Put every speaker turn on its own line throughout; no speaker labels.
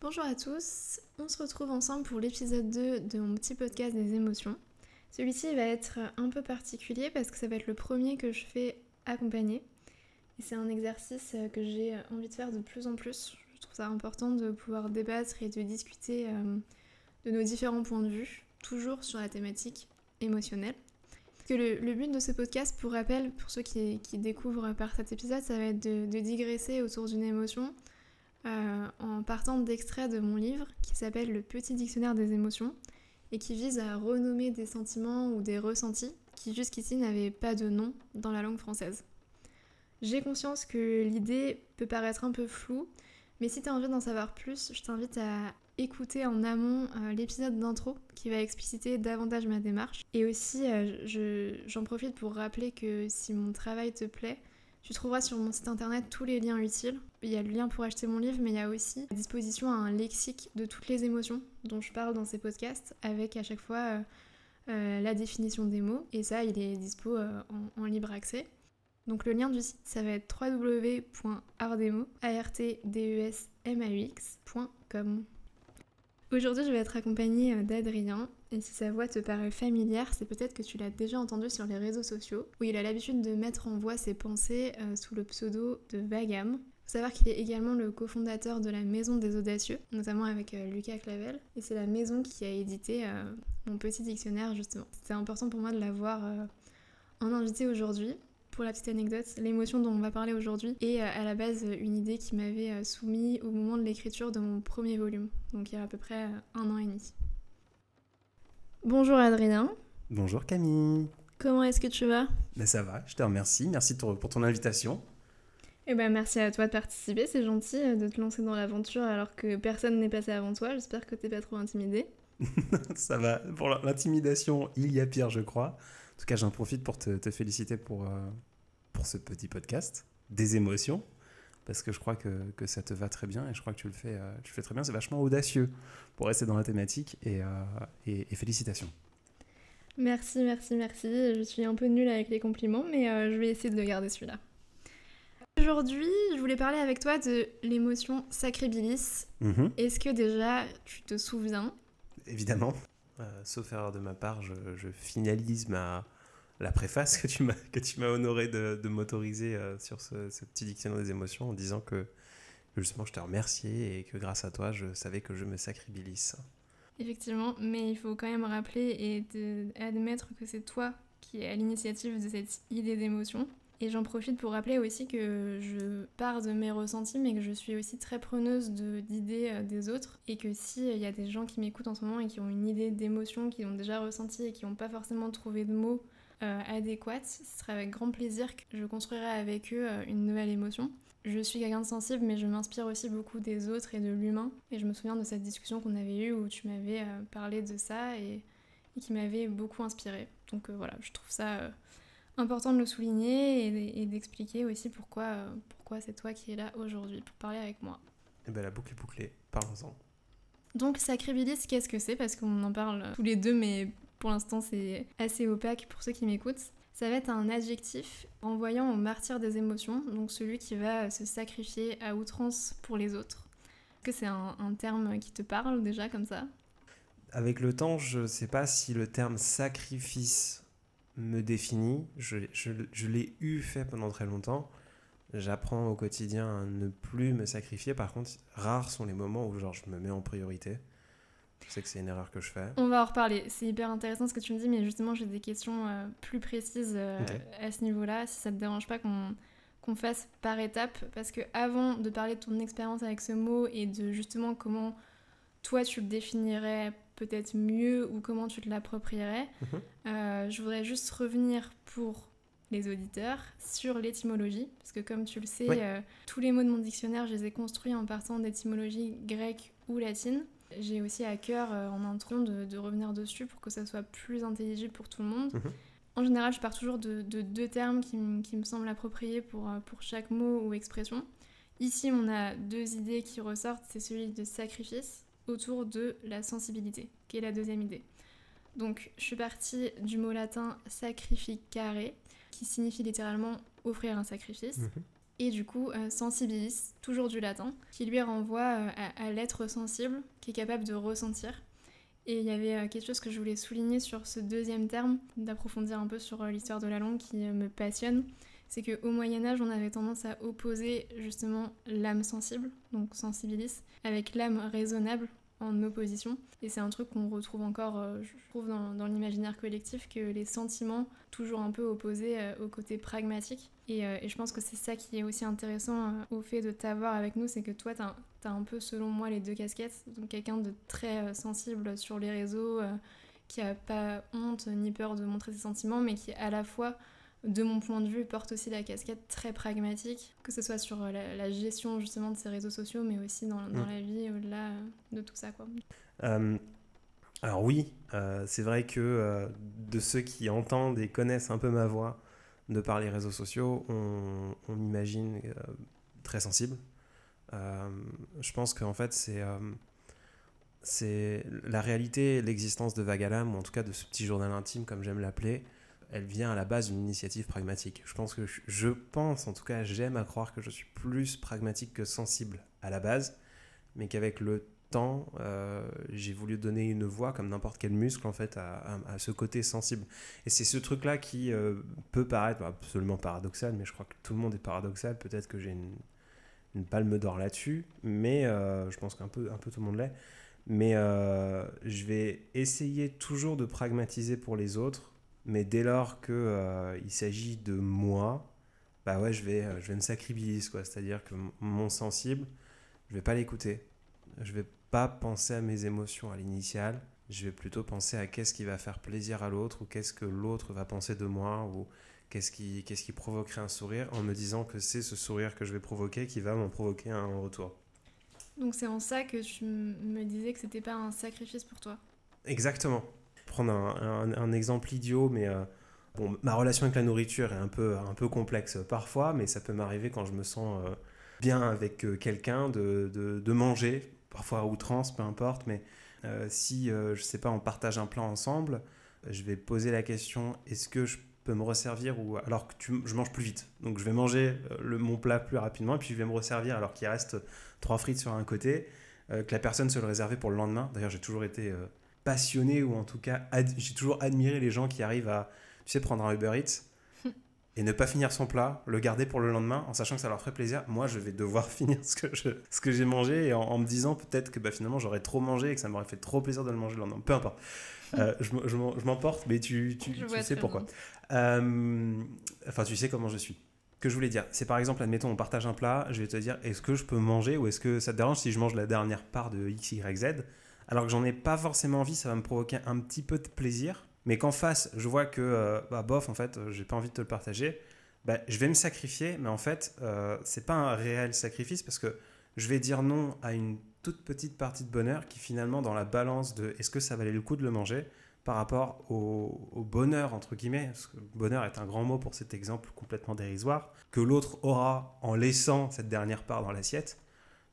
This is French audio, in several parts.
Bonjour à tous, on se retrouve ensemble pour l'épisode 2 de mon petit podcast des émotions. Celui-ci va être un peu particulier parce que ça va être le premier que je fais accompagner. C'est un exercice que j'ai envie de faire de plus en plus. Je trouve ça important de pouvoir débattre et de discuter euh, de nos différents points de vue, toujours sur la thématique émotionnelle. Que le, but de ce podcast, pour rappel, pour ceux qui, découvrent par cet épisode, ça va être de, digresser autour d'une émotion euh, en partant d'extraits de mon livre qui s'appelle Le Petit Dictionnaire des émotions et qui vise à renommer des sentiments ou des ressentis qui jusqu'ici n'avaient pas de nom dans la langue française. J'ai conscience que l'idée peut paraître un peu floue, mais si tu as envie d'en savoir plus, je t'invite à écouter en amont euh, l'épisode d'intro qui va expliciter davantage ma démarche. Et aussi, euh, j'en profite pour rappeler que si mon travail te plaît, tu trouveras sur mon site internet tous les liens utiles. Il y a le lien pour acheter mon livre, mais il y a aussi à disposition un lexique de toutes les émotions dont je parle dans ces podcasts, avec à chaque fois euh, la définition des mots. Et ça, il est dispo en, libre accès. Donc le lien du site, ça va être www.ardemo.com. Aujourd'hui, je vais être accompagnée euh, d'Adrien, et si sa voix te paraît familière, c'est peut-être que tu l'as déjà entendu sur les réseaux sociaux, où il a l'habitude de mettre en voix ses pensées euh, sous le pseudo de Vagam. Faut savoir qu'il est également le cofondateur de la Maison des Audacieux, notamment avec euh, Lucas Clavel, et c'est la maison qui a édité mon petit dictionnaire justement. C'était important pour moi de l'avoir en invité aujourd'hui, pour la petite anecdote, l'émotion dont on va parler aujourd'hui est euh, à la base une idée qui m'avait euh, soumise au moment de l'écriture de mon premier volume, donc il y a à peu près euh, un an et demi. Bonjour Adrien.
Bonjour Camille.
Comment est-ce que tu vas?
Ben Ça va, je te remercie. Merci pour ton invitation.
Eh ben, merci à toi de participer, c'est gentil de te lancer dans l'aventure alors que personne n'est passé avant toi. J'espère que t'es pas trop intimidé.
ça va, pour l'intimidation, il y a pire, je crois. En tout cas, j'en profite pour te, féliciter pour, pour ce petit podcast des émotions parce que je crois que, que, ça te va très bien et je crois que tu le fais, euh, tu fais très bien. C'est vachement audacieux pour rester dans la thématique et, euh, et, félicitations.
Merci, merci, merci. Je suis un peu nulle avec les compliments, mais euh, je vais essayer de garder celui-là. Aujourd'hui, je voulais parler avec toi de l'émotion sacré-bilis. Mhm. Est-ce que déjà tu te souviens?
Évidemment. sauf erreur de ma part, je, je finalise ma, la préface que tu m'as que tu m'as honoré de, de m'autoriser euh, sur ce, petit dictionnaire des émotions en disant que, justement je te remerciais et que grâce à toi je savais que je me sacribilise.
Effectivement, mais il faut quand même rappeler et admettre que c'est toi qui es à l'initiative de cette idée d'émotion. Et j'en profite pour rappeler aussi que je pars de mes ressentis, mais que je suis aussi très preneuse d'idées euh, des autres. Et que s'il y a des gens qui m'écoutent en ce moment et qui ont une idée d'émotion, qui ont déjà ressenti et qui n'ont pas forcément trouvé de mots euh, adéquate, ce serait avec grand plaisir que je construirai avec eux euh, une nouvelle émotion. Je suis quelqu'un de sensible, mais je m'inspire aussi beaucoup des autres et de l'humain. Et je me souviens de cette discussion qu'on avait eue où tu m'avais euh, parlé de ça et, qui m'avait beaucoup inspiré. Donc voilà, je trouve ça important de le souligner et, d'expliquer aussi pourquoi, pourquoi c'est toi qui es là aujourd'hui pour parler avec moi.
Et eh bien la boucle est bouclée, parlons-en.
Donc Sacribilis, qu'est-ce que c'est? Parce qu'on en parle tous les deux, mais pour l'instant c'est assez opaque pour ceux qui m'écoutent. Ça va être un adjectif renvoyant au martyr des émotions, donc celui qui va se sacrifier à outrance pour les autres. Est-ce que c'est un, terme qui te parle déjà comme ça?
Avec le temps, je ne sais pas si le terme sacrifice me définit. Je, je l'ai eu fait pendant très longtemps. J'apprends au quotidien à ne plus me sacrifier. Par contre, rares sont les moments où genre, je me mets en priorité. Je sais que c'est une erreur que je fais.
On va en reparler. C'est hyper intéressant ce que tu me dis, mais justement, j'ai des questions euh, plus précises euh, à ce niveau-là, si ça te dérange pas qu'on qu'on fasse par étapes. Parce que avant de parler de ton expérience avec ce mot et de justement comment toi tu le définirais peut-être mieux ou comment tu te l'approprierais, mhm. euh, je voudrais juste revenir pour les auditeurs sur l'étymologie, parce que comme tu le sais, tous les mots de mon dictionnaire, je les ai construits en partant d'étymologie grecque ou latine. J'ai aussi à cœur euh, en intro de, de, revenir dessus pour que ça soit plus intelligible pour tout le monde. Mhm. En général, je pars toujours de, deux termes qui, qui, me semblent appropriés pour, euh, pour chaque mot ou expression. Ici, on a deux idées qui ressortent, c'est celui de sacrifice autour de la sensibilité, qui est la deuxième idée. Donc, je suis partie du mot latin sacrificare, qui signifie littéralement offrir un sacrifice. Mhm. Et du coup sensibilis, toujours du latin, qui lui renvoie à l'être sensible, qui est capable de ressentir. Et il y avait euh, quelque chose que je voulais souligner sur ce deuxième terme, d'approfondir un peu sur euh, l'histoire de la langue qui euh, me passionne. C'est qu'au Moyen-Âge, on avait tendance à opposer justement l'âme sensible, donc sensibilis, avec l'âme raisonnable en opposition. Et c'est un truc qu'on retrouve encore, je trouve, dans, l'imaginaire collectif, que les sentiments, toujours un peu opposés au côté pragmatique. Et, et je pense que c'est ça qui est aussi intéressant au fait de t'avoir avec nous, c'est que toi, T'as un peu, selon moi, les deux casquettes. Donc quelqu'un de très euh, sensible sur les réseaux, euh, qui a pas honte ni peur de montrer ses sentiments, mais qui à la fois, de mon point de vue, porte aussi la casquette très pragmatique, que ce soit sur euh, la, gestion justement de ses réseaux sociaux, mais aussi dans, dans mm. la vie au-delà de tout ça. Quoi.
alors oui, c'est vrai que de ceux qui entendent et connaissent un peu ma voix de par les réseaux sociaux, on, on m'imagine très sensible. Euh, je pense qu'en fait, c'est euh, c'est la réalité, l'existence de Vagalam, ou en tout cas de ce petit journal intime, comme j'aime l'appeler, elle vient à la base d'une initiative pragmatique. Je pense que je, pense, en tout cas, j'aime à croire que je suis plus pragmatique que sensible à la base, mais qu'avec le temps, euh, j'ai voulu donner une voix, comme n'importe quel muscle, en fait, à, ce côté sensible. Et c'est ce truc-là qui peut paraître absolument paradoxal, mais je crois que tout le monde est paradoxal. Peut-être que j'ai une palme d'or là-dessus, mais euh, je pense qu'un peu, un peu tout le monde l'est. Mais euh, je vais essayer toujours de pragmatiser pour les autres, mais dès lors qu'il euh, il s'agit de moi, bah ouais, je vais, je vais me sacrifier, quoi. C'est-à-dire que mon sensible, je vais pas l'écouter. Je vais pas penser à mes émotions à l'initial. Je vais plutôt penser à qu'est-ce qui va faire plaisir à l'autre ou qu'est-ce que l'autre va penser de moi ou qu'est-ce qui, qu'est-ce qui provoquerait un sourire en me disant que c'est ce sourire que je vais provoquer qui va m'en provoquer un retour.
Donc c'est en ça que tu me disais que c'était pas un sacrifice pour toi?
Exactement. Prendre un, exemple idiot, mais euh, bon, ma relation avec la nourriture est un peu, un peu complexe parfois, mais ça peut m'arriver quand je me sens euh, bien avec euh, quelqu'un de, de, manger, parfois à outrance, peu importe, mais si, je sais pas, on partage un plat ensemble, je vais poser la question est-ce que je me resservir ou alors que tu, je mange plus vite. Donc je vais manger le, mon plat plus rapidement et puis je vais me resservir alors qu'il reste trois frites sur un côté, que la personne se le réservait pour le lendemain. D'ailleurs, j'ai toujours été passionné ou en tout cas j'ai toujours admiré les gens qui arrivent à, tu sais, prendre un Uber Eats et ne pas finir son plat, le garder pour le lendemain en sachant que ça leur ferait plaisir. Moi, je vais devoir finir ce que, je, ce que j'ai mangé et en, me disant peut-être que bah, finalement j'aurais trop mangé et que ça m'aurait fait trop plaisir de le manger le lendemain. Peu importe. je, je m'emporte, mais tu, tu, tu sais pourquoi. Euh, enfin, tu sais comment je suis. Que je voulais dire, c'est par exemple, admettons, on partage un plat, je vais te dire, est-ce que je peux manger ou est-ce que ça te dérange si je mange la dernière part de X, Y, Z? Alors que j'en ai pas forcément envie, ça va me provoquer un petit peu de plaisir. Mais qu'en face, je vois que, euh, bah, bof, en fait, j'ai pas envie de te le partager, bah, je vais me sacrifier, mais en fait, euh, c'est pas un réel sacrifice parce que je vais dire non à une toute petite partie de bonheur qui finalement, dans la balance de est-ce que ça valait le coup de le manger, par rapport au, bonheur, entre guillemets, parce que bonheur est un grand mot pour cet exemple complètement dérisoire, que l'autre aura en laissant cette dernière part dans l'assiette,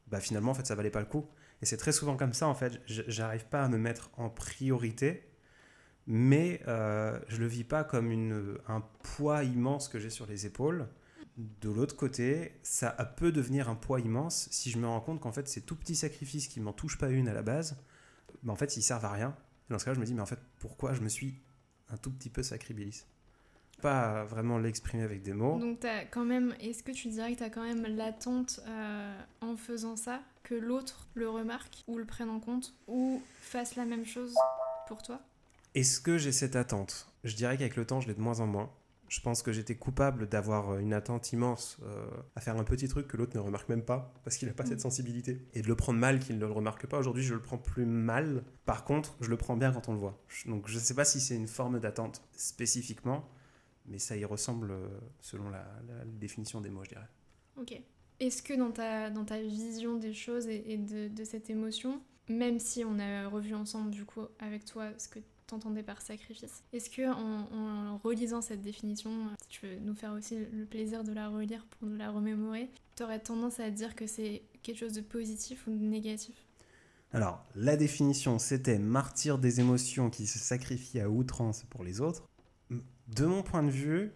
bah finalement, en fait, ça valait pas le coup. Et c'est très souvent comme ça, en fait, j'arrive pas à me mettre en priorité, mais euh, je le vis pas comme une, un poids immense que j'ai sur les épaules. De l'autre côté, ça peut devenir un poids immense si je me rends compte qu'en fait, ces tout petits sacrifices qui m'en touchent pas une à la base, bah en fait, ils servent à rien. Dans ce cas, je me dis, mais en fait, pourquoi je me suis un tout petit peu sacribilis Pas vraiment l'exprimer avec des mots.
Donc, as quand même, est-ce que tu dirais que tu as quand même l'attente euh, en faisant ça, que l'autre le remarque ou le prenne en compte ou fasse la même chose pour toi?
Est-ce que j'ai cette attente? Je dirais qu'avec le temps, je l'ai de moins en moins. Je pense que j'étais coupable d'avoir euh, une attente immense euh, à faire un petit truc que l'autre ne remarque même pas parce qu'il n'a pas cette mm. sensibilité et de le prendre mal qu'il ne le remarque pas. Aujourd'hui, je le prends plus mal. Par contre, je le prends bien quand on le voit. Donc, je ne sais pas si c'est une forme d'attente spécifiquement, mais ça y ressemble euh, selon la, définition des mots, je dirais.
Ok. Est-ce que dans ta, dans ta vision des choses et, de, de, cette émotion, même si on a revu ensemble du coup avec toi ce que t'entendais par sacrifice. Est-ce que en, relisant cette définition, si tu veux nous faire aussi le plaisir de la relire pour nous la remémorer, tu aurais tendance à dire que c'est quelque chose de positif ou de négatif?
Alors, la définition, c'était martyr des émotions qui se sacrifie à outrance pour les autres. De mon point de vue,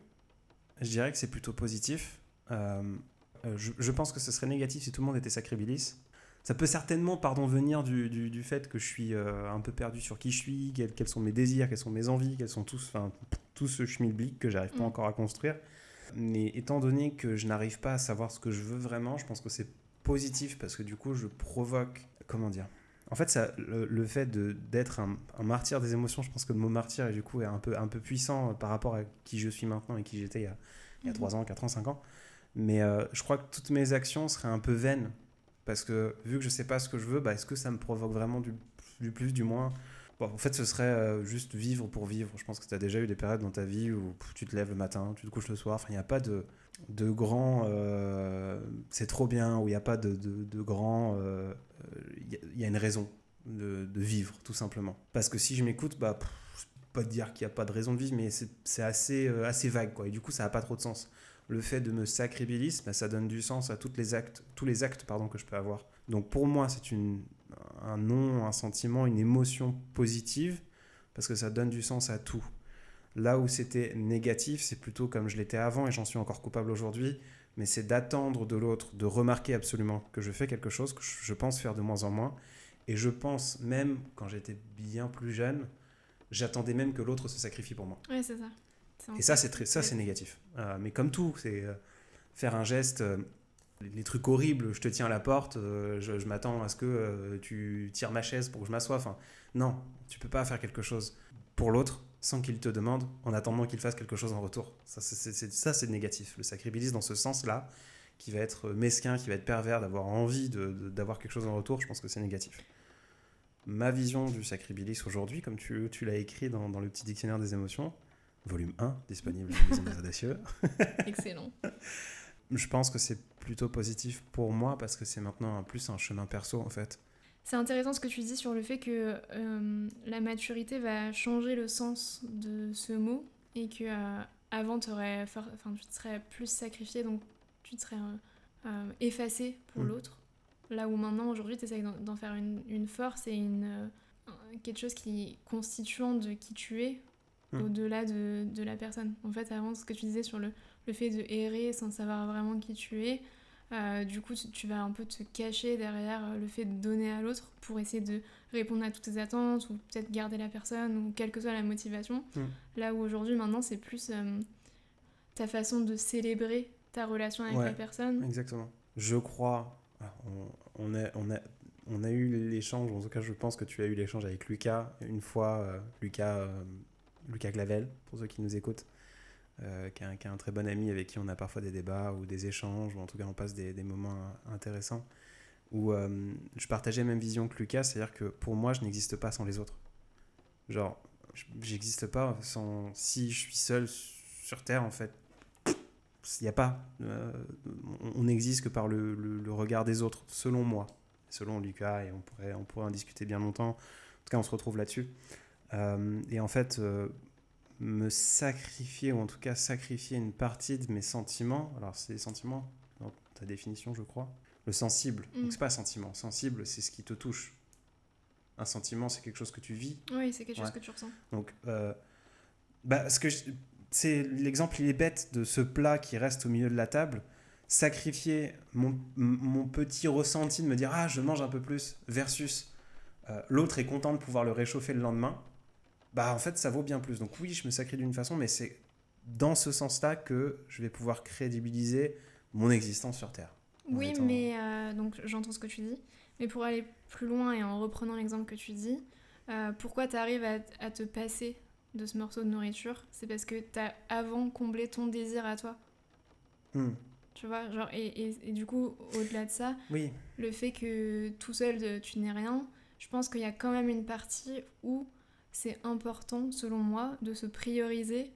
je dirais que c'est plutôt positif. Euh, Euh, je, je pense que ce serait négatif si tout le monde était sacrabilis. Ça peut certainement, pardon, venir du, du, du fait que je suis euh, un peu perdu sur qui je suis, quels, quels sont mes désirs, quelles sont mes envies, quels sont tous, enfin, tout ce schmilblick que j'arrive pas
Mm.
encore à construire. Mais étant donné que je n'arrive pas à savoir ce que je veux vraiment, je pense que c'est positif parce que du coup, je provoque, comment dire En fait, ça, le, le fait d'être un, un martyr des émotions, je pense que le mot martyr, du coup, est un peu, un peu puissant par rapport à qui je suis maintenant et qui j'étais il y a, il y a
Mhm.
3 ans, 4 ans, 5 ans. Mais euh, je crois que toutes mes actions seraient un peu vaines. Parce que vu que je sais pas ce que je veux, bah, est-ce que ça me provoque vraiment du, du plus, du moins? Bon, En fait, ce serait euh, juste vivre pour vivre. Je pense que tu as déjà eu des périodes dans ta vie où tu te lèves le matin, tu te couches le soir. Enfin, il n'y a pas de, de grand. euh, c'est trop bien, où il n'y a pas de, de, de grand. euh, Il y, a- une raison de, vivre, tout simplement. Parce que si je m'écoute, bah. pff, peux pas te dire qu'il n'y a pas de raison de vivre, mais c'est assez, euh, assez vague, quoi. Et du coup, ça n'a pas trop de sens le fait de me sacribiliser, bah, ça donne du sens à toutes les actes, tous les actes pardon, que je peux avoir. Donc pour moi, c'est un nom, un sentiment, une émotion positive, parce que ça donne du sens à tout. Là où c'était négatif, c'est plutôt comme je l'étais avant, et j'en suis encore coupable aujourd'hui, mais c'est d'attendre de l'autre, de remarquer absolument que je fais quelque chose que je pense faire de moins en moins. Et je pense même, quand j'étais bien plus jeune, j'attendais même que l'autre se sacrifie pour moi.
C'est ça.
Et ça, c'est ça, c'est négatif. Euh, mais comme tout, c'est euh, faire un geste, euh, les, trucs horribles, je te tiens à la porte, je, je m'attends à ce que tu tires ma chaise pour que je m'assoie. Enfin, non, tu peux pas faire quelque chose pour l'autre sans qu'il te demande, en attendant qu'il fasse quelque chose en retour. Ça, c'est, négatif. Le sacribilis dans ce sens-là, qui va être mesquin, qui va être pervers, d'avoir envie de- de- d'avoir quelque chose en retour, je pense que c'est négatif. Ma vision du sacribilis aujourd'hui, comme tu, tu l'as écrit dans, dans le petit dictionnaire des émotions, volume 1, disponible à la des Audacieux.
Excellent.
Je pense que c'est plutôt positif pour moi parce que c'est maintenant un plus un chemin perso en fait.
C'est intéressant ce que tu dis sur le fait que euh, la maturité va changer le sens de ce mot et que euh, avant enfin, tu te serais plus sacrifié donc tu te serais euh, euh, effacé pour
Mm.
l'autre. Là où maintenant aujourd'hui tu essayes d'en faire une, une force et une, un- quelque chose qui est constituant de qui tu es
Mm.
au-delà de, de la personne. En fait avant ce que tu disais sur le, le fait de errer sans savoir vraiment qui tu es, euh, du coup, tu, tu vas un peu te cacher derrière euh, le fait de donner à l'autre pour essayer de répondre à toutes tes attentes ou peut-être garder la personne ou quelle que soit la motivation.
Mm.
Là où aujourd'hui, maintenant, c'est plus euh, ta façon de célébrer ta relation avec
Ouais.
la personne.
Exactement. Je crois, alors, on, on, a, on, a, on a eu l'échange, en tout cas je pense que tu as eu l'échange avec Lucas une fois, euh, Lucas, Lucas Clavel, pour ceux qui nous écoutent, qui, est un, très bon ami avec qui on a parfois des débats ou des échanges, ou en tout cas on passe des, moments intéressants, où euh, je partageais la même vision que Lucas, c'est-à-dire que pour moi je n'existe pas sans les autres. Genre, je- j'existe pas sans... Si je suis seul sur Terre, en fait, il n'y a pas. euh, on- n'existe que par le, regard des autres, selon moi, selon Lucas, et on pourrait, on pourrait en discuter bien longtemps. En tout cas, on se retrouve là-dessus. Euh, et en fait, me sacrifier, ou en tout cas sacrifier une partie de mes sentiments, alors c'est les sentiments, dans ta définition, je crois, le sensible.
Mm.
Donc, c'est pas un sentiment. Sensible, c'est ce qui te touche. Un sentiment, c'est quelque chose que tu vis.
Oui, c'est quelque chose que tu ressens.
Donc, euh, bah, ce que c'est l'exemple, il est bête de ce plat qui reste au milieu de la table. Sacrifier mon, mon petit ressenti de me dire ah je mange un peu plus versus euh, l'autre est content de pouvoir le réchauffer le lendemain. Bah en fait ça vaut bien plus. Donc oui je me sacrifie d'une façon, mais c'est dans ce sens-là que je vais pouvoir crédibiliser mon existence sur Terre.
Oui,
étant-
mais euh, donc j'entends ce que tu dis. Mais pour aller plus loin et en reprenant l'exemple que tu dis, euh, pourquoi tu arrives à, à te passer de ce morceau de nourriture? C'est parce que tu as avant comblé ton désir à toi.
Hmm.
Tu vois, genre, et, et- et du coup, au-delà de ça,
Oui,
le fait que tout seul euh, tu n'es rien, je pense qu'il y a quand même une partie où c'est important, selon moi, de se prioriser,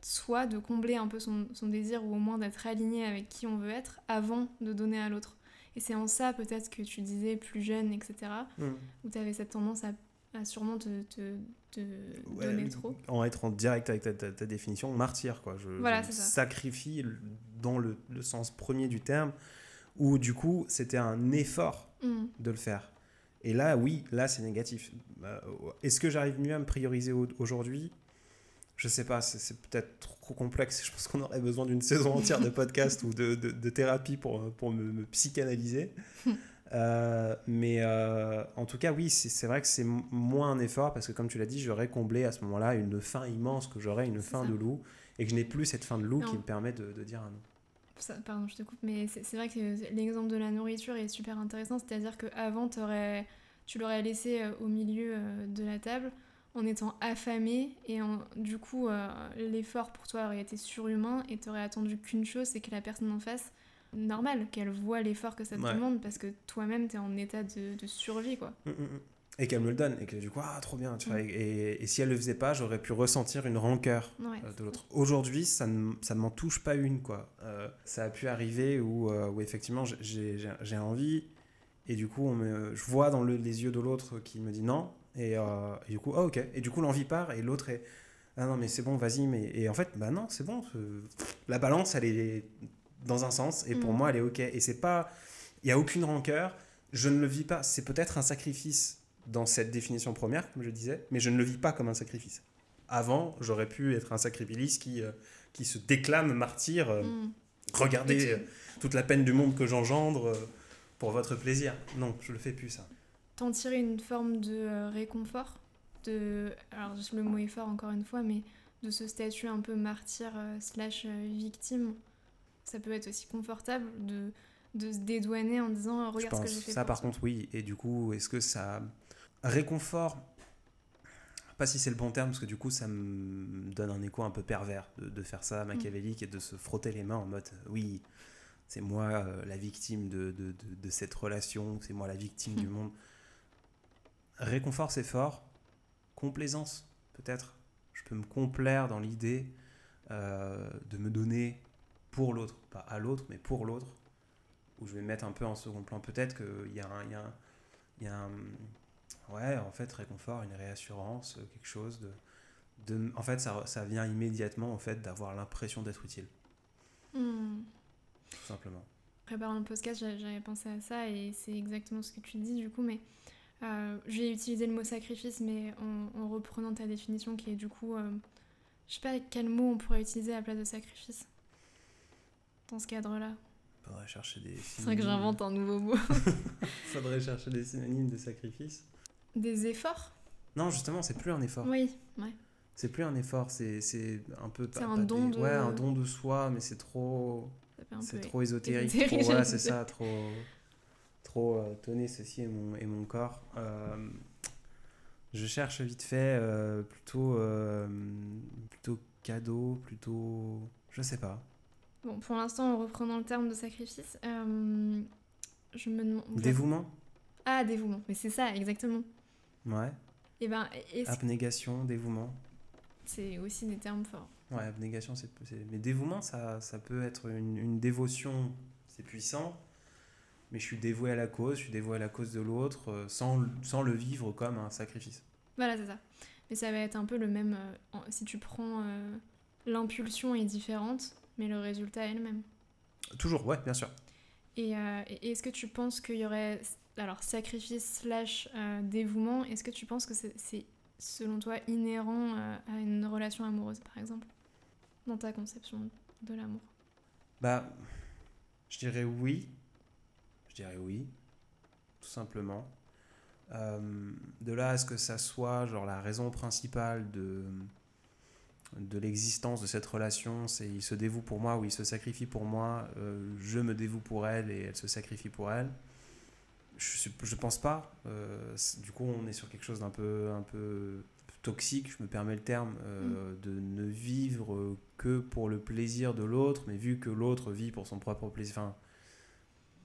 soit de combler un peu son, son désir ou au moins d'être aligné avec qui on veut être avant de donner à l'autre. Et c'est en ça peut-être que tu disais plus jeune, etc.,
Hmm.
où tu avais cette tendance à, à sûrement te, te- te
Ouais,
donner trop.
En être en direct avec ta, ta- ta définition, martyr, quoi. Je,
Voilà,
je
c'est ça.
sacrifie dans le, le sens premier du terme, où du coup, c'était un effort
Mm.
de le faire. Et là, oui, là, c'est négatif. Euh, Est-ce que j'arrive mieux à me prioriser au- aujourd'hui? Je sais pas, c'est peut-être trop complexe. Je pense qu'on aurait besoin d'une saison entière de podcast ou de, de, thérapie pour, pour me, psychanalyser. Euh, mais euh, en tout cas, oui, c'est vrai que c'est moins un effort parce que, comme tu l'as dit, j'aurais comblé à ce moment-là une fin immense, que j'aurais une fin de loup et que je n'ai plus cette fin de loup qui me permet de, de dire un non.
Pardon, je te coupe, mais c'est vrai que l'exemple de la nourriture est super intéressant. C'est-à-dire qu'avant, tu l'aurais laissé euh, au milieu de la table en étant affamé et du coup euh, l'effort pour toi aurait été surhumain et t'aurais attendu qu'une chose c'est que la personne en face normal qu'elle voit l'effort que ça te demande parce que toi-même t'es en état de, survie quoi mm, mm,
mm. Et qu'elle me le donne et que du coup ah trop bien tu vois, et, si elle le faisait pas j'aurais pu ressentir une rancœur euh, de l'autre aujourd'hui ça ne, ça ne m'en touche pas une quoi euh, ça a pu arriver où, où effectivement j'ai envie et du coup on me, je vois dans les yeux de l'autre qui me dit non euh, et, du coup, ah ok. Et du coup, l'envie part et l'autre est ah non mais c'est bon, vas-y. Mais et en fait, bah non, c'est bon. La balance, elle est dans un sens et pour mm. moi, elle est ok. Et c'est pas, il y a aucune rancœur. Je ne le vis pas. C'est peut-être un sacrifice dans cette définition première, comme je disais, mais je ne le vis pas comme un sacrifice. Avant, j'aurais pu être un sacrifice qui euh, qui se déclame martyr. Euh, mm. Regardez toute la peine du monde que j'engendre pour votre plaisir. Non, je le fais plus ça
t'en tirer une forme de euh, réconfort de alors le mot est fort encore une fois mais de ce statut un peu martyr euh, slash euh, victime ça peut être aussi confortable de, de se dédouaner en disant regarde ce que j'ai fait
ça par contre oui et du coup est-ce que ça réconfort pas si c'est le bon terme parce que du coup ça me donne un écho un peu pervers de, de faire ça machiavélique et de se frotter les mains en mode oui c'est moi la victime de, de, de, cette relation c'est moi la victime du monde Réconfort, c'est fort. Complaisance, peut-être. Je peux me complaire dans l'idée euh, de me donner pour l'autre, pas à l'autre, mais pour l'autre, où je vais mettre un peu en second plan. Peut-être qu'il y a un. y a un, ouais, en fait, réconfort, une réassurance, quelque chose de. de en fait, ça, ça vient immédiatement en fait, d'avoir l'impression d'être utile.
Hmm.
Tout simplement.
Préparant le podcast, j'avais pensé à ça et c'est exactement ce que tu dis du coup, mais euh, j'ai utilisé le mot sacrifice, mais en, reprenant ta définition qui est du coup. Euh, je sais pas quel mot on pourrait utiliser à la place de sacrifice dans ce cadre-là.
Faudrait chercher des
C'est vrai que j'invente un nouveau mot.
Faudrait chercher des synonymes de sacrifice.
Des efforts
Non, justement, c'est plus un effort.
Oui, ouais.
C'est plus un effort, c'est un peu.
C'est un don de.
Ouais, un don de soi, mais c'est trop. C'est trop ésotérique. Trop... Ouais, c'est ça, trop trop euh, tenez ceci et mon, et mon corps. Euh, je cherche vite fait euh, plutôt, plutôt cadeau, plutôt. Je sais pas.
Bon, pour l'instant, en reprenant le terme de sacrifice, je me demande.
Dévouement?
Ah, dévouement, mais c'est ça, exactement.
Ouais.
Et eh ben,
Abnégation, dévouement.
C'est aussi des termes forts.
Ouais, abnégation, c'est. Mais dévouement, ça, ça peut être une, une dévotion, c'est puissant mais je suis dévoué à la cause, je suis dévoué à la cause de l'autre, euh, sans, sans, le vivre comme un sacrifice.
Voilà, c'est ça. Mais ça va être un peu le même. Euh, si tu prends. Euh, l'impulsion est différente, mais le résultat est le même.
Toujours, ouais, bien sûr.
Et, est-ce que tu penses qu'il y aurait. Alors, sacrifice slash dévouement, est-ce que tu penses que c'est, selon toi, inhérent à une relation amoureuse, par exemple Dans ta conception de l'amour?
Bah. Je dirais oui, je dirais oui, tout simplement. Euh, de là à ce que ça soit genre la raison principale de, l'existence de cette relation, c'est il se dévoue pour moi ou il se sacrifie pour moi, euh, je me dévoue pour elle et elle se sacrifie pour elle. Je, je pense pas. Euh, du coup, on est sur quelque chose d'un peu, un peu toxique, je me permets le terme, mm. de ne vivre que pour le plaisir de l'autre, mais vu que l'autre vit pour son propre plaisir. Enfin,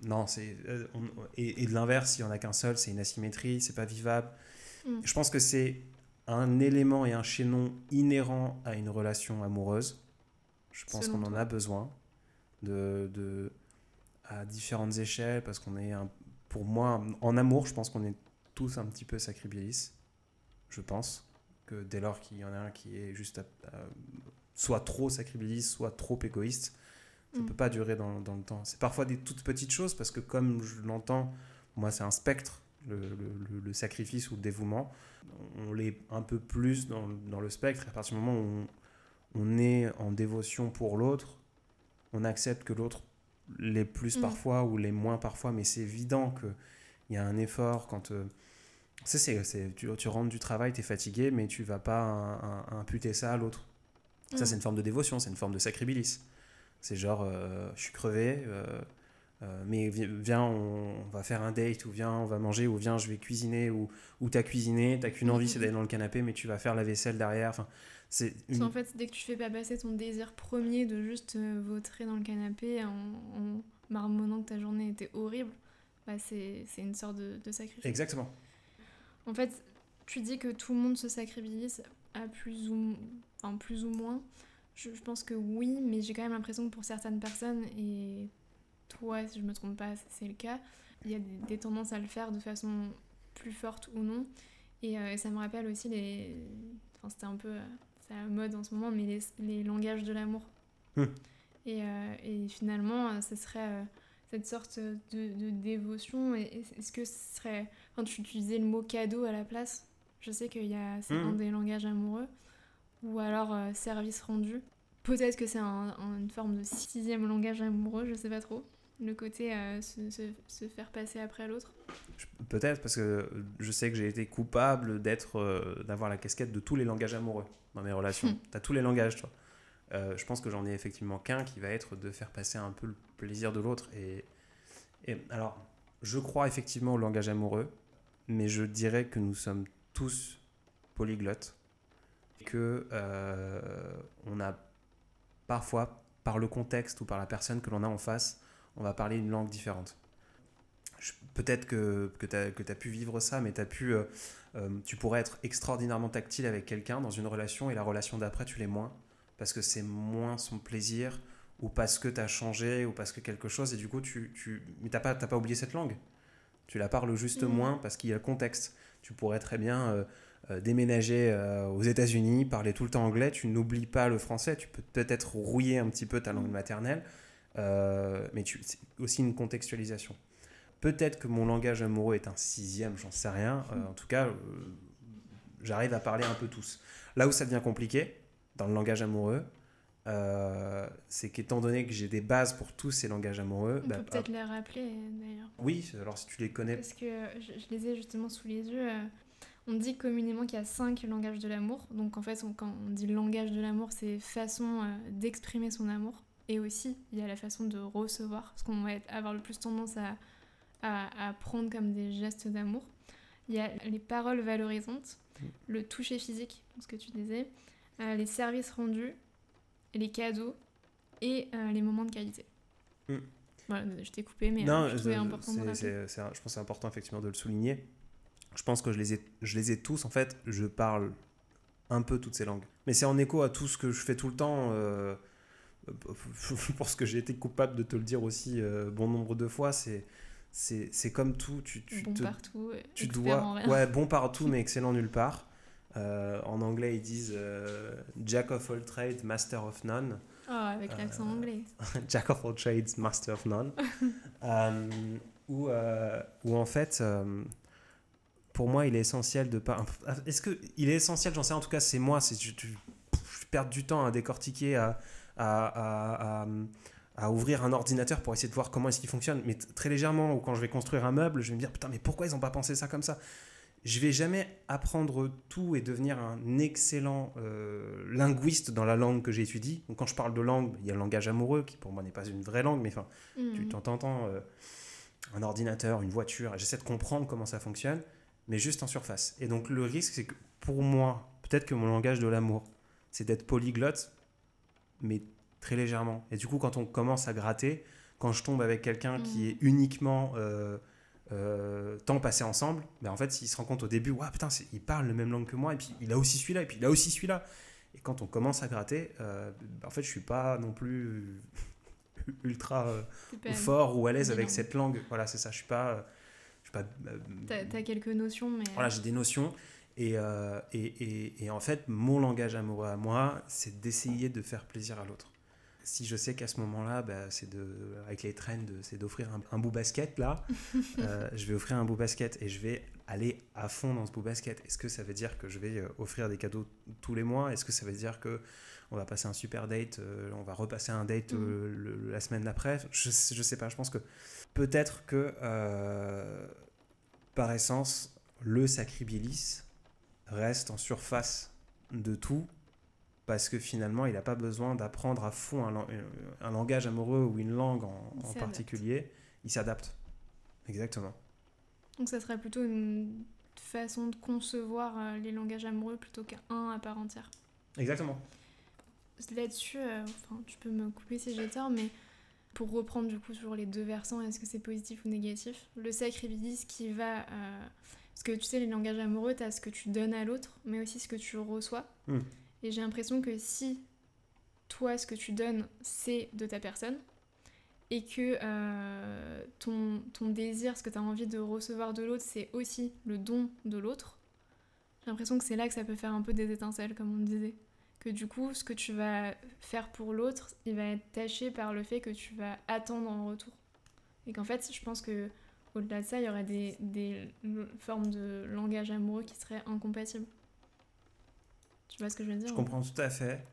non, c'est euh, et, de l'inverse, s'il n'y en a qu'un seul, c'est une asymétrie, c'est pas vivable. Mm. Je pense que c'est un élément et un chaînon inhérent à une relation amoureuse. Je pense qu'on en a besoin de, de, à différentes échelles parce qu'on est, un, pour moi, en amour, je pense qu'on est tous un petit peu sacribilis. Je pense que dès lors qu'il y en a un qui est juste soit trop sacribilis, soit trop égoïste, ça ne mm. peut pas durer dans, dans le temps. C'est parfois des toutes petites choses parce que comme je l'entends, moi c'est un spectre, le, le, le, sacrifice ou le dévouement. On l'est un peu plus dans, dans, le spectre à partir du moment où on est en dévotion pour l'autre, on accepte que l'autre les plus
Mm.
parfois ou les moins parfois, mais c'est évident qu'il y a un effort quand... euh, tu, tu rentres du travail, tu es fatigué, mais tu vas pas imputer ça à l'autre. Ça,
Mm.
c'est une forme de dévotion, c'est une forme de sacribilis. C'est genre, euh, je suis crevé, euh, euh, mais vi- viens, on, on va faire un date, ou viens, on va manger, ou viens, je vais cuisiner, ou, ou t'as cuisiné, t'as qu'une envie, c'est d'aller dans le canapé, mais tu vas faire la vaisselle derrière. Enfin, c'est une-
qu'en fait, dès que tu fais pas passer ton désir premier de juste euh, vautrer dans le canapé en, en marmonnant que ta journée était horrible, bah c'est c'est une sorte de, de sacrifice.
Exactement.
En fait, tu dis que tout le monde se sacrifice à plus ou, enfin, plus ou moins. Je, je pense que oui, mais j'ai quand même l'impression que pour certaines personnes, et toi, si je me trompe pas, c'est le cas, il y a des, des tendances à le faire de façon plus forte ou non. Et euh, ça me rappelle aussi les. Enfin, c'était un peu. C'est à la mode en ce moment, mais les, les langages de l'amour.
Hmm.
Et, euh, et finalement, euh, ce serait euh, cette sorte de, de dévotion. Est-ce que ce serait. Enfin, tu utilisais le mot cadeau à la place? Je sais qu'il y a. C'est un
Mhm.
des langages amoureux. Ou alors euh, service rendu. Peut-être que c'est un- un- une forme de sixième langage amoureux, je sais pas trop. Le côté euh, se, se- se faire passer après l'autre.
Peut-être parce que je sais que j'ai été coupable d'être, euh, d'avoir la casquette de tous les langages amoureux dans mes relations. T'as tous les langages, toi. Euh, je pense que j'en ai effectivement qu'un qui va être de faire passer un peu le plaisir de l'autre. Et, et alors, je crois effectivement au langage amoureux, mais je dirais que nous sommes tous polyglottes, que euh, on a parfois, par le contexte ou par la personne que l'on a en face, on va parler une langue différente. Peut-être que, que tu as, pu vivre ça, mais as pu, euh, euh, tu pourrais être extraordinairement tactile avec quelqu'un dans une relation et la relation d'après, tu l'es moins. Parce que c'est moins son plaisir ou parce que tu as changé ou parce que quelque chose et du coup, tu, tu... mais tu n'as pas, t'as pas oublié cette langue. Tu la parles juste
Mhm.
moins parce qu'il y a le contexte. Tu pourrais très bien euh, euh, déménager aux États-Unis, parler tout le temps anglais, tu n'oublies pas le français, tu peux peut-être rouiller un petit peu ta langue
Mhm.
maternelle, mais tu- c'est aussi une contextualisation. Peut-être que mon langage amoureux est un sixième, j'en sais rien. Euh, en tout cas, euh, j'arrive à parler un peu tous. Là où ça devient compliqué, dans le langage amoureux, euh, c'est qu'étant donné que j'ai des bases pour tous ces langages amoureux,
On
bah,
peut peut-être les rappeler d'ailleurs.
oui, alors si tu les connais,
Parce que je, je les ai justement sous les yeux. On dit communément qu'il y a cinq langages de l'amour. Donc en fait, on- quand on dit langage de l'amour, c'est façon d'exprimer son amour. Et aussi, il y a la façon de recevoir, ce qu'on va avoir le plus tendance à, à, à prendre comme des gestes d'amour. Il y a les paroles valorisantes,
Mm.
le toucher physique, ce que tu disais, euh, les services rendus, les cadeaux et euh, les moments de qualité.
Mm.
Voilà, je t'ai coupé, mais
non,
euh, je trouvais
je-
important de
je pense que c'est important effectivement de le souligner. Je pense que je les ai, je les ai tous. En fait, je parle un peu toutes ces langues. Mais c'est en écho à tout ce que je fais tout le temps. euh, je pense que j'ai été coupable de te le dire aussi bon nombre de fois. C'est, c'est, c'est comme tout. Tu, tu
bon
te-
partout,
tu
expert en
dois
rien.
ouais bon partout mais excellent nulle part Euh, en anglais ils disent euh, jack of all trades master of none
Oh, avec l'accent
Euh,
anglais.
jack of all trades master of none où, où en fait pour moi il est essentiel de pas est-ce que il est essentiel j'en sais en tout cas c'est moi c'est je, je, je perds du temps à décortiquer à, à, à- à- à ouvrir un ordinateur pour essayer de voir comment est-ce qu'il fonctionne mais très légèrement ou quand je vais construire un meuble je vais me dire putain mais pourquoi ils n'ont pas pensé ça comme ça? Je vais jamais apprendre tout et devenir un excellent euh, linguiste dans la langue que j'étudie. Donc quand je parle de langue, il y a le langage amoureux qui pour moi n'est pas une vraie langue, mais enfin tu
Mhm.
t'entends euh, un ordinateur, une voiture, j'essaie de comprendre comment ça fonctionne, mais juste en surface. Et donc le risque, c'est que pour moi, peut-être que mon langage de l'amour, c'est d'être polyglotte, mais très légèrement. Et du coup, quand on commence à gratter, quand je tombe avec quelqu'un qui
Mhm.
est uniquement euh, euh, temps passé ensemble, ben en fait, il se rend compte au début, ouais, putain, il parle la même langue que moi, et puis il a aussi celui-là, et puis il a aussi celui-là. Et quand on commence à gratter, euh, ben, en fait, je suis pas non plus ultra euh,
C'est pas-
fort ou à l'aise avec cette langue. Voilà, c'est ça. Je suis pas, euh, je suis pas. euh,
T'as quelques notions, mais.
voilà, j'ai des notions. Et, euh, et, et, et en fait, mon langage amoureux à moi, c'est d'essayer de faire plaisir à l'autre. Si je sais qu'à ce moment-là, bah, c'est de, avec les trends, c'est d'offrir un, un bout basket là, euh, je vais offrir un bout basket et je vais aller à fond dans ce beau basket. Est-ce que ça veut dire que je vais euh, offrir des cadeaux tous les mois? Est-ce que ça veut dire que on va passer un super date, euh, on va repasser un date le- la semaine d'après? Je, je sais pas, je pense que peut-être que euh, par essence, le sacribilis reste en surface de tout parce que finalement, il n'a pas besoin d'apprendre à fond un, lan- un langage amoureux ou une langue en, particulier. Il s'adapte. Exactement.
Donc ça serait plutôt une façon de concevoir euh, les langages amoureux plutôt qu'un à part entière.
Exactement.
Là-dessus, euh, enfin, tu peux me couper si j'ai tort, mais pour reprendre du coup sur les deux versants, est-ce que c'est positif ou négatif? Le sacrifice qui va... euh, parce que tu sais, les langages amoureux, tu as ce que tu donnes à l'autre, mais aussi ce que tu reçois.
Mm.
Et j'ai l'impression que si toi, ce que tu donnes, c'est de ta personne, et que euh, ton, désir, ce que tu as envie de recevoir de l'autre, c'est aussi le don de l'autre, j'ai l'impression que c'est là que ça peut faire un peu des étincelles, comme on disait. Que du coup, ce que tu vas faire pour l'autre, il va être taché par le fait que tu vas attendre en retour. Et qu'en fait, je pense que au-delà de ça, il y aurait des, des formes de langage amoureux qui seraient incompatibles. Tu vois ce que je veux dire
Je comprends tout à fait.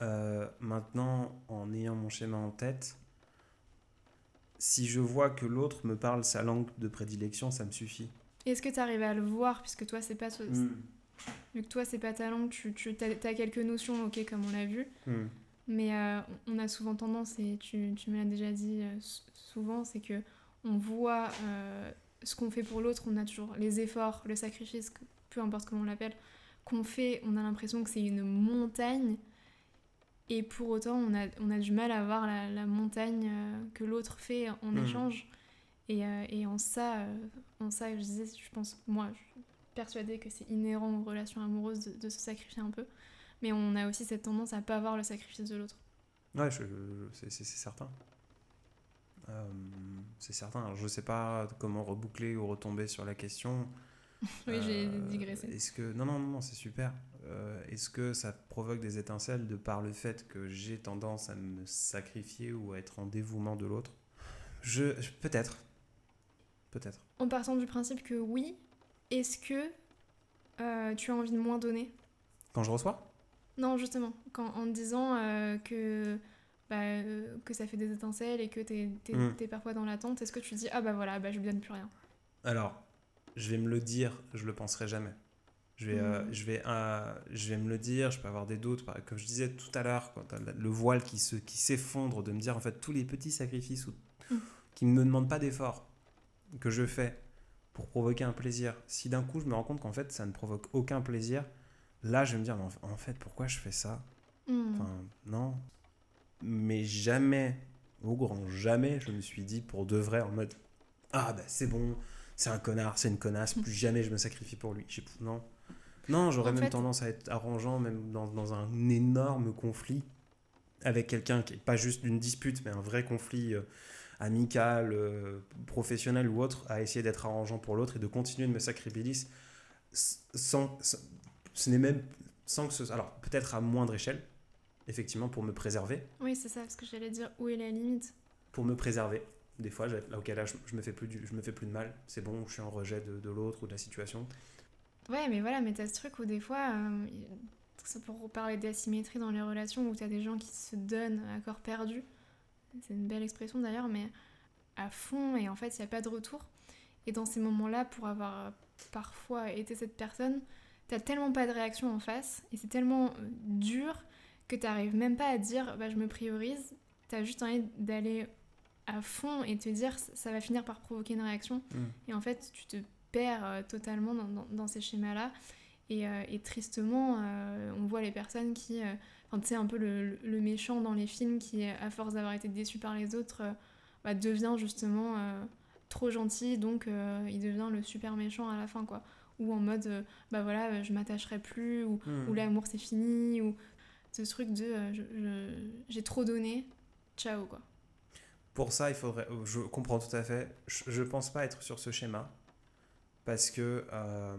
Euh, maintenant, en ayant mon schéma en tête, si je vois que l'autre me parle sa langue de prédilection, ça me suffit.
Est-ce que tu arrives à le voir, puisque toi, c'est pas...
Mm.
Vu que toi, c'est pas ta langue, tu, tu as, quelques notions, ok, comme on l'a vu.
Mm.
Mais euh, on a souvent tendance, et tu, tu me l'as déjà dit euh, souvent, c'est que on voit ce qu'on fait pour l'autre, on a toujours les efforts, le sacrifice, peu importe comment on l'appelle, qu'on fait, on a l'impression que c'est une montagne. Et pour autant, on a, on a du mal à voir la, la montagne euh, que l'autre fait en
Mhm.
échange. Et, euh, et en ça, euh, en ça, je disais, je pense, moi, je suis persuadée que c'est inhérent aux relations amoureuses de, de se sacrifier un peu. Mais on a aussi cette tendance à pas voir le sacrifice de l'autre.
Ouais, c'est, certain. Euh, c'est certain. Alors, je sais pas comment reboucler ou retomber sur la question.
Oui, j'ai
Euh,
digressé.
Est-ce que non non non, c'est super. Euh, est-ce que ça provoque des étincelles de par le fait que j'ai tendance à me sacrifier ou à être en dévouement de l'autre? Je peut-être peut-être.
En partant du principe que oui, est-ce que euh, tu as envie de moins donner?
Quand je reçois?
Non, justement, quand, en disant euh, que, bah, euh, que ça fait des étincelles et que t'es es,
Mm.
parfois dans l'attente, est-ce que tu dis ah bah voilà, bah je lui donne plus rien?
Alors, je vais me le dire, je le penserai jamais. Je vais, euh,
Mhm.
je, vais, euh, je vais me le dire, je peux avoir des doutes. Comme je disais tout à l'heure, le le voile qui se, qui s'effondre, de me dire en fait tous les petits sacrifices ou,
Mhm.
qui ne me demandent pas d'effort que je fais pour provoquer un plaisir. Si d'un coup je me rends compte qu'en fait ça ne provoque aucun plaisir, là je vais me dire mais en en fait pourquoi je fais ça?
Mm.
Enfin, non. Mais jamais, au grand jamais, je me suis dit pour de vrai en mode Ah, bah c'est bon, c'est un connard, c'est une connasse, plus jamais je me sacrifie pour lui. J'ai- Non. Non, j'aurais même
fait-
tendance à être arrangeant, même dans, dans un énorme conflit avec quelqu'un qui est pas juste une dispute, mais un vrai conflit euh, amical, euh, professionnel ou autre, à essayer d'être arrangeant pour l'autre et de continuer de me sacrifier sans, sans- ce n'est même sans que ce alors peut-être à moindre échelle effectivement pour me préserver
Oui, c'est ça, ce que j'allais dire. Où est la limite?
Pour me préserver des fois là auquel là je, me fais plus du- je me fais plus de mal. C'est bon je suis en rejet de, de l'autre ou de la situation.
Ouais, mais voilà, mais t'as ce truc où des fois, euh, pour parler d'asymétrie dans les relations, où t'as des gens qui se donnent à corps perdu, c'est une belle expression d'ailleurs, mais à fond, et en fait, il n'y a pas de retour. Et dans ces moments-là, pour avoir euh, parfois été cette personne, t'as tellement pas de réaction en face, et c'est tellement euh, dur que t'arrives même pas à dire, bah, je me priorise, t'as juste envie d'aller à fond et te dire, ça va finir par provoquer une réaction. Et en fait, tu te perds euh, totalement dans, dans- dans ces schémas-là. Et, euh, et tristement, euh, on voit les personnes qui. Enfin, tu sais, un peu le, le méchant dans les films qui, à force d'avoir été déçu par les autres, bah, devient justement trop gentil, donc il devient le super méchant à la fin, quoi. Ou en mode, bah voilà, je m'attacherai plus, ou,
Hmm.
ou l'amour c'est fini, ou ce truc de j'ai trop donné, ciao, quoi.
Pour ça il faudrait je comprends tout à fait je, je pense pas être sur ce schéma parce que euh,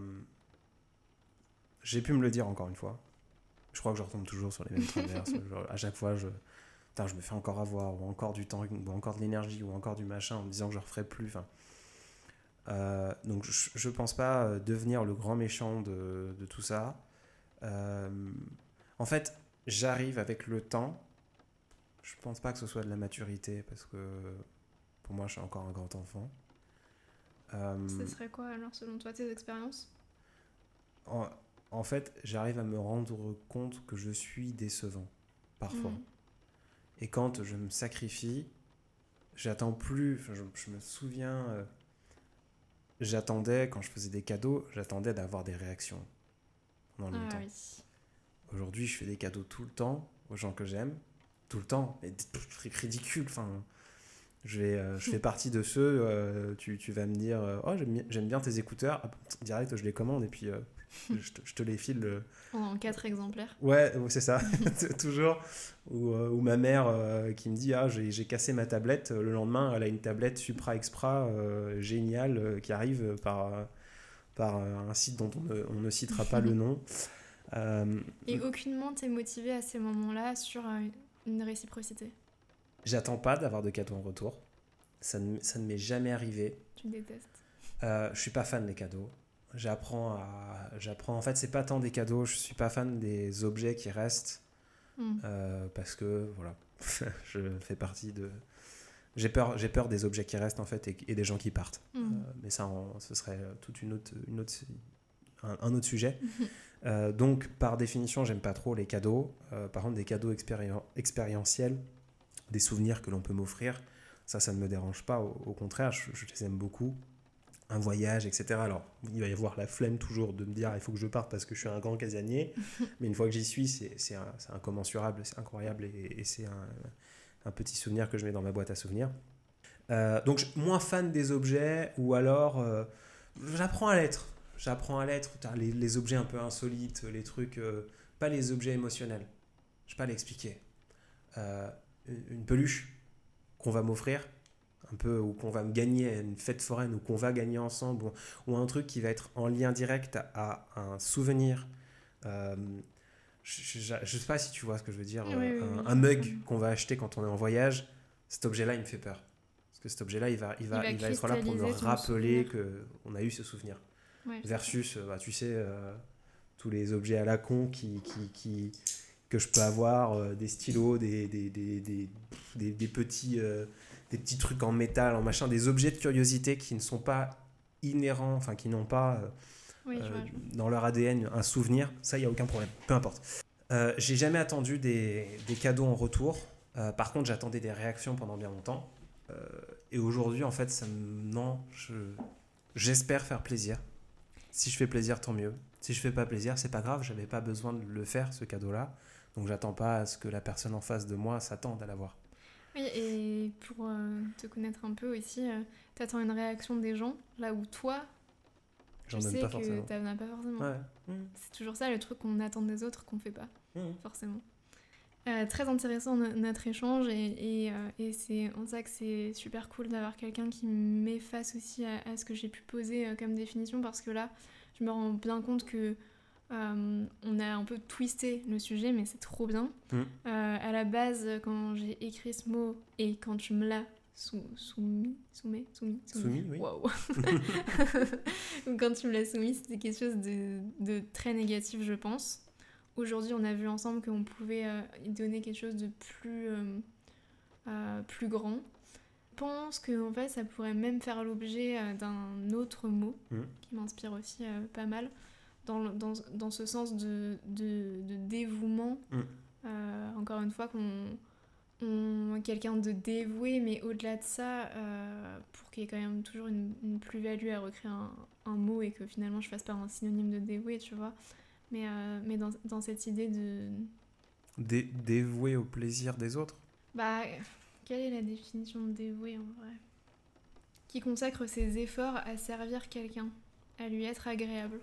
j'ai pu me le dire encore une fois je crois que je retombe toujours sur les mêmes traverses à chaque fois je Putain, je me fais encore avoir ou encore du temps ou encore de l'énergie ou encore du machin en me disant que je referai plus enfin Euh, donc je, je pense pas euh, devenir le grand méchant de, de tout ça. Euh, en fait, j'arrive avec le temps. Je pense pas que ce soit de la maturité parce que pour moi, je suis encore un grand enfant. Euh,
Ce serait quoi alors selon toi tes expériences?
En, en fait, j'arrive à me rendre compte que je suis décevant parfois.
Mhm.
Et quand je me sacrifie, j'attends plus. enfin, je, je me souviens, euh, j'attendais, quand je faisais des cadeaux, j'attendais d'avoir des réactions pendant
Ah oui.
Aujourd'hui, je fais des cadeaux tout le temps aux gens que j'aime. Tout le temps. Mais ridicules. Enfin, je, vais, euh, je fais partie de ceux, euh, tu, tu vas me dire euh, Oh, j'aime bien- tes écouteurs. Direct, je les commande et puis euh, je, te, je te les file.
En quatre exemplaires.
Ouais, c'est ça, toujours. Ou, ou ma mère qui me dit Ah, j'ai cassé ma tablette. Le lendemain, elle a une tablette Supra Extra euh, géniale qui arrive par, par un site dont on ne, on ne citera pas le nom.
Et aucunement t'es motivé à ces moments-là sur une réciprocité.
J'attends pas d'avoir de cadeaux en retour. Ça ne, ça ne m'est jamais arrivé.
Tu détestes.
Euh, je suis pas fan des cadeaux. J'apprends à. J'apprends. En fait, c'est pas tant des cadeaux. Je suis pas fan des objets qui restent.
Hmm.
Euh, parce que voilà, je fais partie de. J'ai peur, j'ai peur des objets qui restent en fait et, et des gens qui partent.
Hmm.
Euh, mais ça, ce serait toute une autre, une autre, un, un autre sujet. Euh, donc, par définition, j'aime pas trop les cadeaux. Euh, par contre, des cadeaux expérien- expérientiels, des souvenirs que l'on peut m'offrir, ça, ça ne me dérange pas. Au, au contraire, je, je les aime beaucoup. Un voyage, etc. Alors, il va y avoir la flemme toujours de me dire il faut que je parte parce que je suis un grand casanier. mais une fois que j'y suis, c'est incommensurable, c'est incroyable et, et c'est un, un petit souvenir que je mets dans ma boîte à souvenirs. Euh, donc, moins fan des objets ou alors euh, j'apprends à l'être. J'apprends à l'être. Les, les objets un peu insolites, les trucs, euh, pas les objets émotionnels. Je sais pas l'expliquer. Euh, une- peluche qu'on va m'offrir, un peu, ou qu'on va me gagner à une fête foraine, ou qu'on va gagner ensemble, ou, ou un truc qui va être en lien direct à, à un souvenir. Euh, je, je, je sais pas si tu vois ce que je veux dire.
Oui, oui,
un,
oui.
un mug qu'on va acheter quand on est en voyage, cet objet-là, il me fait peur. Parce que cet objet-là, il va, il va,
Il va
il va être là pour me rappeler qu'on a eu ce souvenir.
Ouais.
Versus, euh, bah, tu sais, euh, tous les objets à la con qui, qui, qui- que je peux avoir, euh, des stylos, des, des, des, des, des- petits, euh, des petits trucs en métal, en machin, des objets de curiosité qui ne sont pas inhérents, enfin qui n'ont pas
Oui, vois,
dans leur ADN un souvenir, ça, il n'y a aucun problème, peu importe. J'ai jamais attendu des, des cadeaux en retour. Par contre, j'attendais des réactions pendant bien longtemps. Et aujourd'hui, en fait, ça me... non, je... j'espère faire plaisir. Si je fais plaisir, tant mieux. Si je fais pas plaisir, c'est pas grave, j'avais pas besoin de le faire, ce cadeau-là. Donc j'attends pas à ce que la personne en face de moi s'attende à l'avoir.
Oui, et pour euh, te connaître un peu aussi, euh, t'attends une réaction des gens, là où toi, tu sais
pas
que t'en as pas forcément.
Ouais. Mmh.
C'est toujours ça le truc qu'on attend des autres qu'on fait pas,
Mmh.
forcément. Euh, très intéressant no- notre échange et, et, euh, et c'est en ça que c'est super cool d'avoir quelqu'un qui m'efface aussi à, à ce que j'ai pu poser euh, comme définition parce que là je me rends bien compte que on a un peu twisté le sujet mais c'est trop bien.
Mm.
Euh, à la base quand j'ai écrit ce mot et quand tu me l'as sou- soumis, soumis, soumis,
Soumis, oui.
Ou quand tu me l'as soumis, c'était quelque chose de, de très négatif, je pense. Aujourd'hui, on a vu ensemble qu'on pouvait euh, y donner quelque chose de plus, euh, euh, plus grand. Je pense que en fait, ça pourrait même faire l'objet d'un autre mot
Mhm.
qui m'inspire aussi pas mal, dans, dans, dans ce sens de, de, de dévouement. Euh, encore une fois, qu'on on- quelqu'un de dévoué, mais au-delà de ça, euh, pour qu'il y ait quand même toujours une, une plus-value à recréer un, un mot et que finalement je fasse pas un synonyme de dévoué, tu vois. Mais, euh, mais dans, dans cette idée de.
Dé- dévoué au plaisir des autres.
Bah, quelle est la définition de dévoué en vrai? Qui consacre ses efforts à servir quelqu'un, à lui être agréable.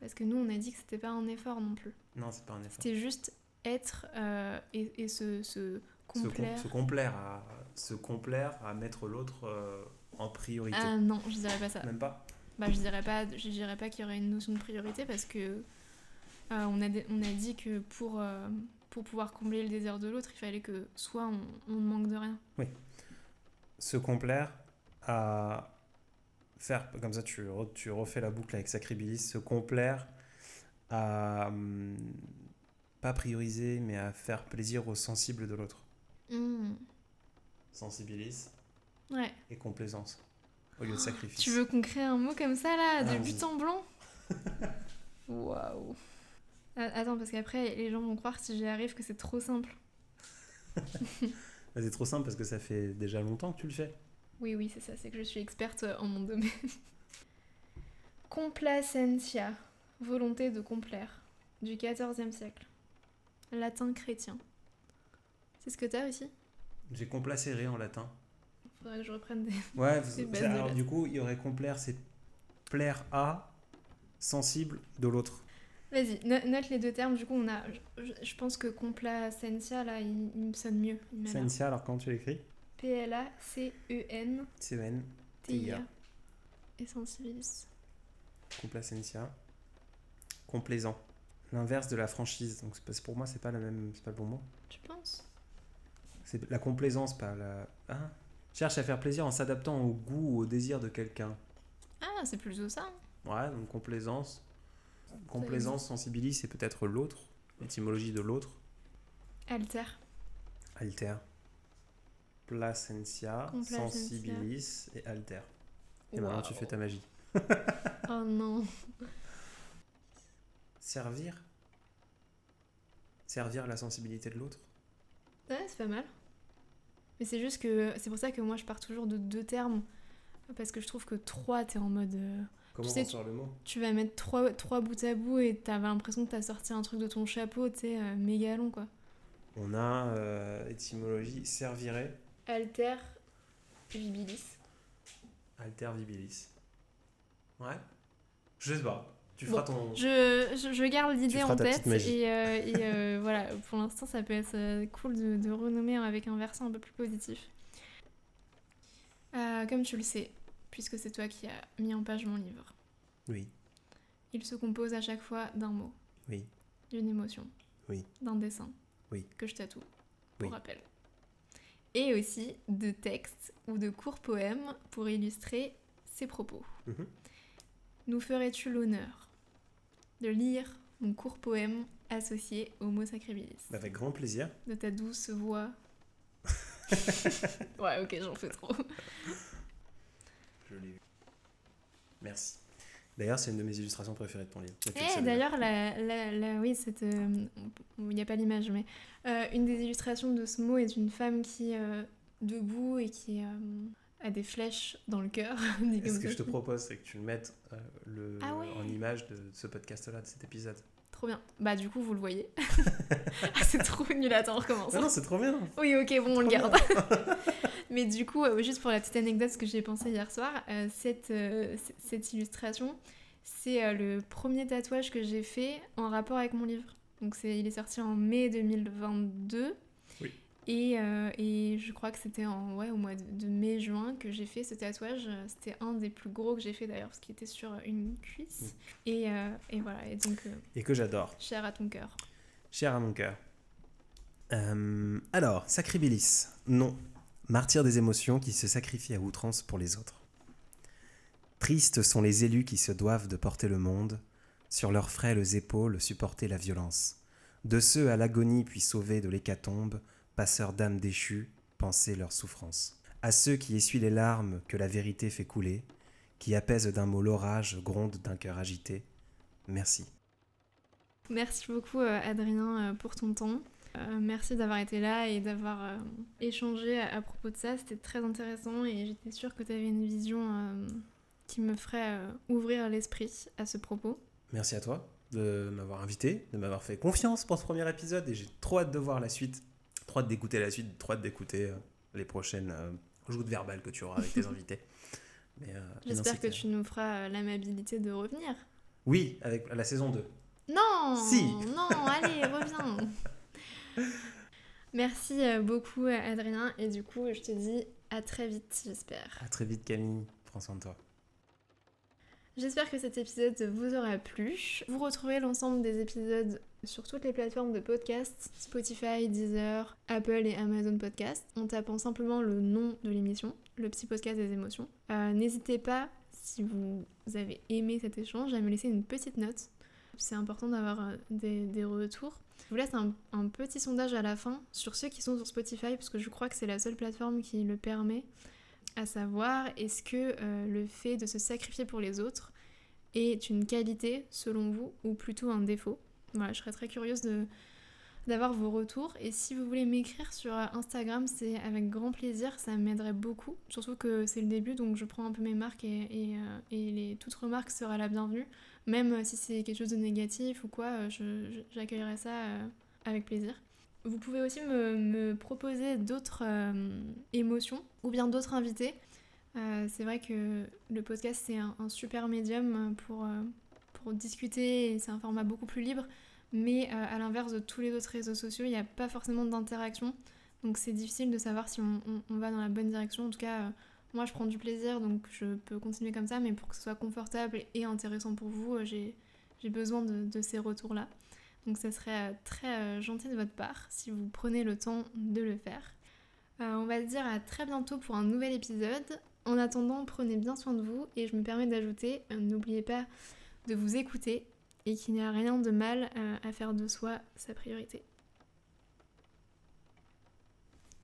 Parce que nous, on a dit que c'était pas un effort non plus.
Non, c'est pas un effort.
C'était juste être euh, et, et se, se
Se, com-
complaire.
se complaire à se complaire à mettre l'autre euh, en priorité.
Ah non, je dirais pas ça.
Même pas?
Bah, je dirais pas, je dirais pas qu'il y aurait une notion de priorité parce que euh, on, a, on a dit que pour, euh, pour pouvoir combler le désir de l'autre, il fallait que soit on, ne manque de rien.
Se complaire à faire, comme ça tu, re- tu refais la boucle avec Sacribilis, se complaire à hum, pas prioriser, mais à faire plaisir aux sensibles de l'autre.
Hmm.
Sensibilis
Ouais.
et complaisance au lieu de sacrifice.
Tu veux qu'on crée un mot comme ça là, de
Ah,
but
oui.
en blanc? Waouh. Ah, Attends, parce qu'après, les gens vont croire si j'y arrive que c'est trop simple.
Bah, c'est trop simple parce que ça fait déjà longtemps que tu le fais.
Oui, oui, c'est ça, c'est que je suis experte en mon domaine. Complacentia, volonté de complaire, du XIVe siècle. Latin chrétien. C'est ce que t'as aussi?
J'ai complacéré en latin.
Faudrait que je reprenne des.
Ouais,
de
alors du coup, il y aurait complaire, c'est plaire à, sensible de l'autre.
Vas-y, no- note les deux termes. Du coup, on a. Je, pense que complacentia, là, il, il me sonne mieux.
Sensia, alors comment tu l'écris?
P-L-A-C-E-N.
C-E-N,
TIA. Et sensibilis.
complacentia. Complaisant. L'inverse de la franchise. Donc pour moi, c'est pas la même, c'est pas le bon mot.
Tu penses?
C'est la complaisance, pas la. Hein? Cherche à faire plaisir en s'adaptant au goût ou au désir de quelqu'un.
Ah, c'est plutôt ça.
Ouais, donc complaisance. Complaisance, sensibilis, c'est peut-être l'autre. L'étymologie de l'autre.
Alter.
Alter. Placentia, sensibilis et alter. Et maintenant tu fais ta magie.
Oh non.
Servir Servir la sensibilité de l'autre
Ouais, c'est pas mal. Mais c'est juste que c'est pour ça que moi je pars toujours de deux termes. Parce que je trouve que trois, t'es en mode.
Comment
sais,
on sort le mot?
tu vas mettre trois, trois bouts à bout et t'avais l'impression que t'as sorti un truc de ton chapeau, tu sais, euh, méga long quoi.
On a euh, étymologie servirait,
Alter vibilis.
alter vibilis. Ouais Je sais pas. Tu feras ton.
Je, je, je garde l'idée en tête et, euh, et, euh, voilà, pour l'instant ça peut être euh, cool de, de renommer avec un versant un peu plus positif. Euh, comme tu le sais, puisque c'est toi qui as mis en page mon livre,
Oui,
il se compose à chaque fois d'un mot,
oui,
d'une émotion,
Oui.
d'un dessin,
Oui.
que je tatoue, pour
Oui.
rappel. Et aussi de textes ou de courts poèmes pour illustrer ses propos.
Mhm.
Nous ferais-tu l'honneur de lire mon court poème associé au mot sacribilis
avec grand plaisir.
De ta douce voix. ouais, ok, j'en fais trop.
Je l'ai vu. Merci. D'ailleurs, c'est une de mes illustrations préférées de ton livre. Le
Eh, d'ailleurs, la, la, la- oui, cette, euh, il n'y a pas l'image, mais euh, une des illustrations de ce mot est une femme qui est debout et qui euh, a des flèches dans le cœur.
Ce que je te propose, c'est que tu le mettes euh, le,
Ah ouais.
en image de ce podcast-là, de cet épisode.
Trop bien. Bah, du coup, vous le voyez. Ah, c'est trop nul. Attends, on recommence.
Ah non, c'est trop bien.
Oui, ok, bon, on le garde. Mais du coup, euh, juste pour la petite anecdote, ce que j'ai pensé hier soir, euh, cette, euh, cette illustration, c'est le premier tatouage que j'ai fait en rapport avec mon livre. Donc c'est, il est sorti en mai 2022.
Oui.
Et, euh, et je crois que c'était en, ouais, au mois de, de mai-juin que j'ai fait ce tatouage. C'était un des plus gros que j'ai fait d'ailleurs, parce qu'il était sur une cuisse. Et, euh, et voilà, et donc, euh,
Et que j'adore.
cher à ton cœur.
Cher à mon cœur. Alors, Sacribilis. Non. Martyr des émotions qui se sacrifie à outrance pour les autres. Tristes sont les élus qui se doivent de porter le monde, sur leurs frêles épaules supporter la violence. De ceux à l'agonie puis sauvés de l'hécatombe, passeurs d'âmes déchues, penser leur souffrance. À ceux qui essuient les larmes que la vérité fait couler, qui apaisent d'un mot l'orage, gronde d'un cœur agité. Merci.
Merci beaucoup euh, Adrien euh, pour ton temps. Euh, merci d'avoir été là et d'avoir euh, échangé à, à propos de ça. C'était très intéressant et j'étais sûre que tu avais une vision euh, qui me ferait ouvrir l'esprit à ce propos.
Merci à toi de m'avoir invité, de m'avoir fait confiance pour ce premier épisode et j'ai trop hâte de voir la suite, trop hâte d'écouter la suite, trop hâte d'écouter les prochaines joutes verbales que tu auras avec tes invités.
J'espère que tu nous feras l'amabilité de revenir.
Oui, avec la saison 2.
Non
Si.
Non, allez, reviens Merci euh, beaucoup Adrien et du coup je te dis à très vite j'espère.
À très vite Camille, prends soin de toi.
J'espère que cet épisode vous aura plu. Vous retrouverez l'ensemble des épisodes sur toutes les plateformes de podcast, Spotify, Deezer, Apple et Amazon Podcast, en tapant simplement le nom de l'émission, le petit podcast des émotions. Euh, N'hésitez pas, si vous avez aimé cet échange, à me laisser une petite note. C'est important d'avoir des, retours. Je vous laisse un, petit sondage à la fin sur ceux qui sont sur Spotify, parce que je crois que c'est la seule plateforme qui le permet, à savoir est-ce que le fait de se sacrifier pour les autres est une qualité selon vous ou plutôt un défaut? Voilà, je serais très curieuse de, d'avoir vos retours. Et si vous voulez m'écrire sur Instagram, c'est avec grand plaisir, ça m'aiderait beaucoup. Surtout que c'est le début, donc je prends un peu mes marques et, et, euh, les, toute remarque sera la bienvenue. Même si c'est quelque chose de négatif ou quoi, j'accueillerai ça euh, avec plaisir. Vous pouvez aussi me, proposer d'autres euh, émotions ou bien d'autres invités. c'est vrai que le podcast c'est un, super médium pour, pour discuter c'est un format beaucoup plus libre. Mais euh, à l'inverse de tous les autres réseaux sociaux, il n'y a pas forcément d'interaction. Donc c'est difficile de savoir si on, va dans la bonne direction. En tout cas, euh, moi je prends du plaisir, donc je peux continuer comme ça. Mais pour que ce soit confortable et intéressant pour vous, euh, j'ai besoin de, ces retours-là. Donc ça serait très gentil de votre part si vous prenez le temps de le faire. on va se dire à très bientôt pour un nouvel épisode. En attendant, prenez bien soin de vous et je me permets d'ajouter, n'oubliez pas de vous écouter et qu'il n'y a rien de mal euh, à faire de soi sa priorité.